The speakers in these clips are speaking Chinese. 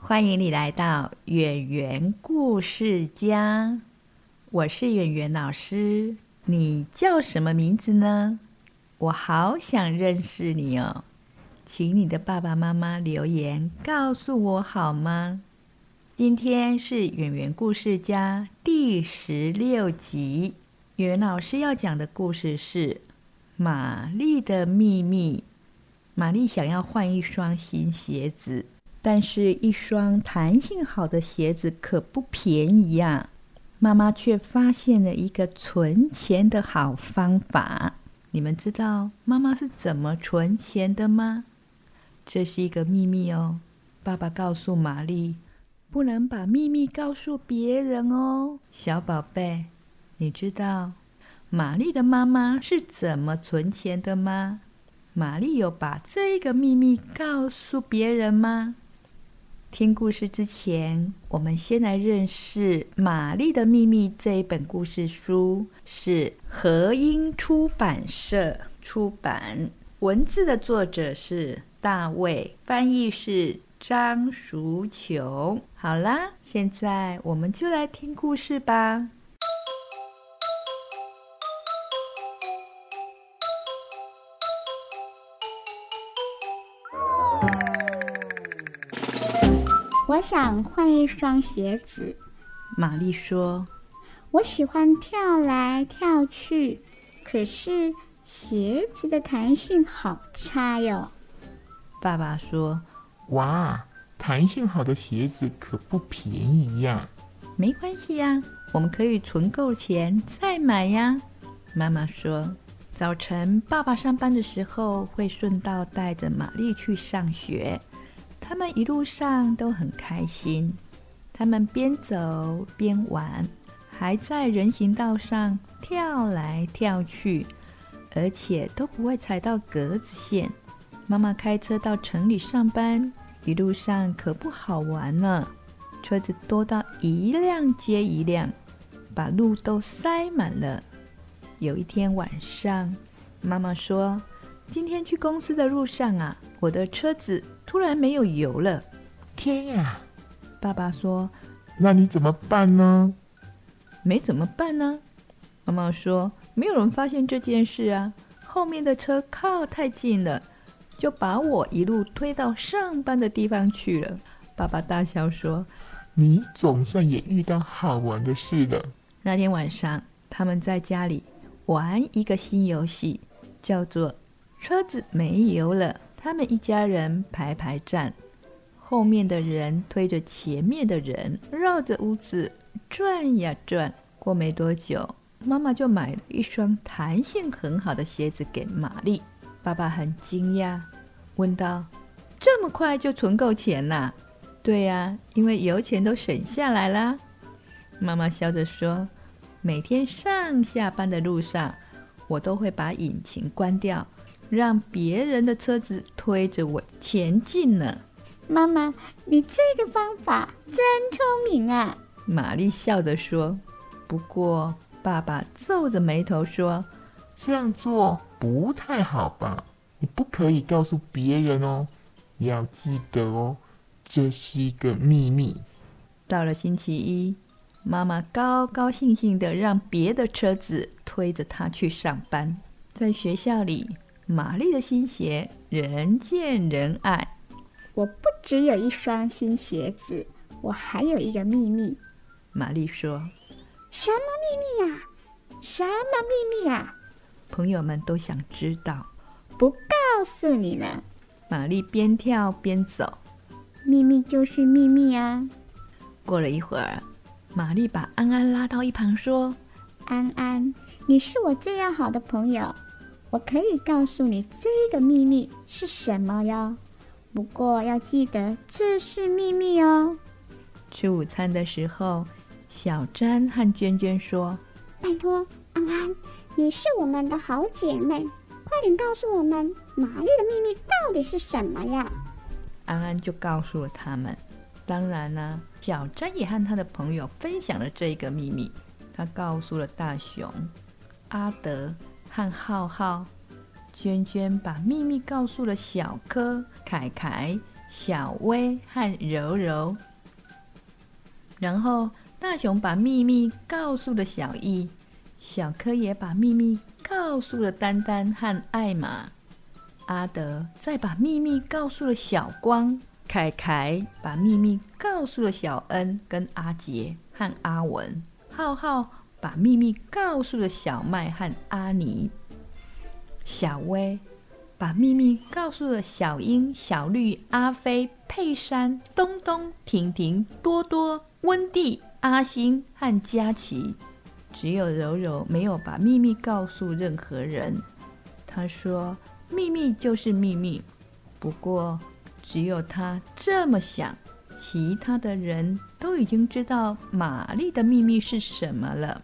欢迎你来到圆圆故事家，我是圆圆老师。你叫什么名字呢？我好想认识你哦，请你的爸爸妈妈留言告诉我好吗？今天是圆圆故事家第十六集，圆圆老师要讲的故事是《玛丽的秘密》。玛丽想要换一双新鞋子。但是，一双弹性好的鞋子可不便宜呀。妈妈却发现了一个存钱的好方法。你们知道妈妈是怎么存钱的吗？这是一个秘密哦。爸爸告诉玛丽，不能把秘密告诉别人哦。小宝贝，你知道玛丽的妈妈是怎么存钱的吗？玛丽有把这个秘密告诉别人吗？听故事之前，我们先来认识《玛丽的秘密》这一本故事书，是和音出版社出版，文字的作者是大卫，翻译是张淑琼。好啦，现在我们就来听故事吧。想换一双鞋子，玛丽说：“我喜欢跳来跳去，可是鞋子的弹性好差哟。”爸爸说：“哇，弹性好的鞋子可不便宜呀。”没关系呀，我们可以存够钱再买呀。妈妈说：“早晨爸爸上班的时候会顺道带着玛丽去上学。”他们一路上都很开心，他们边走边玩，还在人行道上跳来跳去，而且都不会踩到格子线。妈妈开车到城里上班，一路上可不好玩了，车子多到一辆接一辆，把路都塞满了。有一天晚上，妈妈说：“今天去公司的路上啊，我的车子。”突然没有油了，天呀！爸爸说：“那你怎么办呢？”没怎么办呢？妈妈说：“没有人发现这件事啊，后面的车靠太近了，就把我一路推到上班的地方去了。”爸爸大笑说：“你总算也遇到好玩的事了。”那天晚上，他们在家里玩一个新游戏，叫做“车子没油了”。他们一家人排排站，后面的人推着前面的人，绕着屋子转呀转。过没多久，妈妈就买了一双弹性很好的鞋子给玛丽。爸爸很惊讶，问道：“这么快就存够钱啦？”“对呀，因为油钱都省下来啦。”妈妈笑着说：“每天上下班的路上，我都会把引擎关掉。”让别人的车子推着我前进呢，妈妈，你这个方法真聪明啊！玛丽笑着说。不过，爸爸皱着眉头说：“这样做不太好吧？你不可以告诉别人哦，要记得哦，这是一个秘密。”到了星期一，妈妈高高兴兴的让别的车子推着她去上班，在学校里。玛丽的新鞋人见人爱。我不只有一双新鞋子，我还有一个秘密。玛丽说：“什么秘密呀？什么秘密呀？”朋友们都想知道。不告诉你们。玛丽边跳边走。秘密就是秘密啊。过了一会儿，玛丽把安安拉到一旁说：“安安，你是我最要好的朋友。”我可以告诉你这个秘密是什么哟，不过要记得这是秘密哦。吃午餐的时候，小詹和娟娟说：“拜托，安安，你是我们的好姐妹，快点告诉我们玛丽的秘密到底是什么呀？”安安就告诉了他们。当然啦，小詹也和他的朋友分享了这个秘密。他告诉了大熊、阿德和浩浩。娟娟把秘密告诉了小柯、凯凯、小薇和柔柔。然后大熊把秘密告诉了小易，小柯也把秘密告诉了丹丹和艾玛。阿德再把秘密告诉了小光，凯凯把秘密告诉了小恩跟阿杰和阿文，浩浩把秘密告诉了小麦和阿尼，小薇把秘密告诉了小英、小绿、阿飞、佩珊、东东、婷婷、多多。温蒂、阿星和佳琪，只有柔柔没有把秘密告诉任何人。他说：“秘密就是秘密。”不过，只有他这么想，其他的人都已经知道玛丽的秘密是什么了。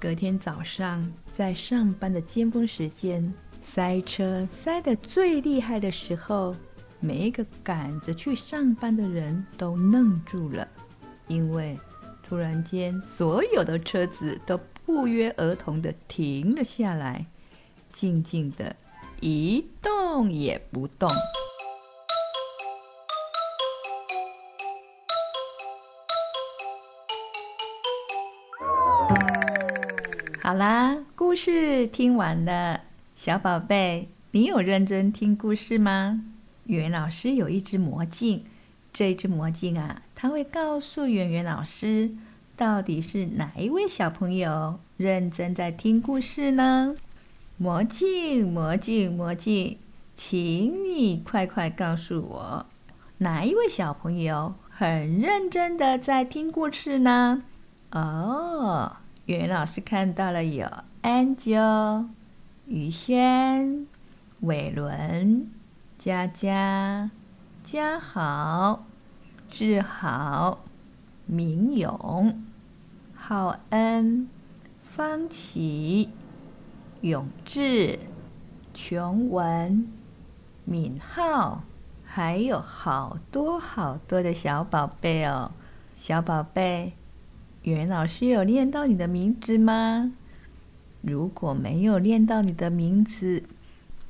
隔天早上，在上班的尖峰时间，塞车塞得最厉害的时候，每一个赶着去上班的人都愣住了。因为突然间，所有的车子都不约而同的停了下来，静静的，一动也不动。好啦，故事听完了，小宝贝，你有认真听故事吗？语文老师有一只魔镜，这只魔镜啊。它会告诉圆圆老师，到底是哪一位小朋友认真在听故事呢？魔镜，魔镜，魔镜，请你快快告诉我，哪一位小朋友很认真的在听故事呢？哦，袁老师看到了，有 Angel、宇轩、伟伦、佳佳、嘉豪。志豪、明勇、浩恩、方琦、永志、琼文、敏浩，还有好多好多的小宝贝哦！小宝贝，袁老师有念到你的名字吗？如果没有念到你的名字，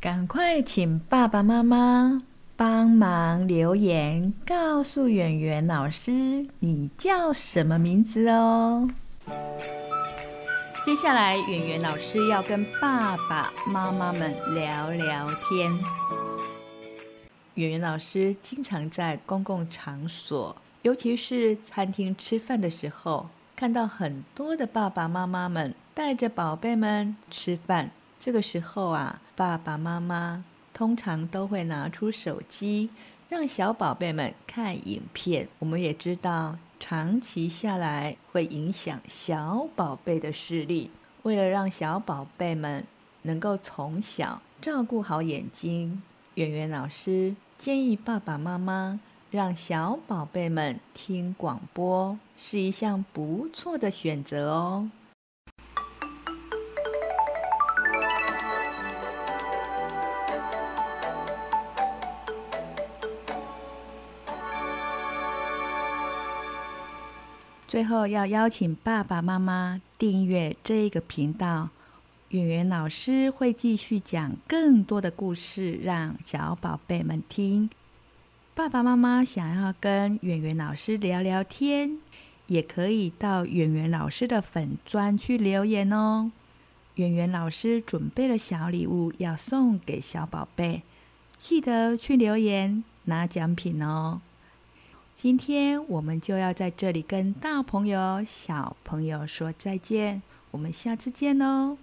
赶快请爸爸妈妈。帮忙留言告诉圆圆老师，你叫什么名字哦？接下来，圆圆老师要跟爸爸妈妈们聊聊天。圆圆老师经常在公共场所，尤其是餐厅吃饭的时候，看到很多的爸爸妈妈们带着宝贝们吃饭。这个时候啊，爸爸妈妈。通常都会拿出手机，让小宝贝们看影片。我们也知道，长期下来会影响小宝贝的视力。为了让小宝贝们能够从小照顾好眼睛，圆圆老师建议爸爸妈妈让小宝贝们听广播，是一项不错的选择哦。最后要邀请爸爸妈妈订阅这个频道，圆圆老师会继续讲更多的故事，让小宝贝们听。爸爸妈妈想要跟圆圆老师聊聊天，也可以到圆圆老师的粉砖去留言哦。圆圆老师准备了小礼物要送给小宝贝，记得去留言拿奖品哦。今天我们就要在这里跟大朋友、小朋友说再见，我们下次见喽。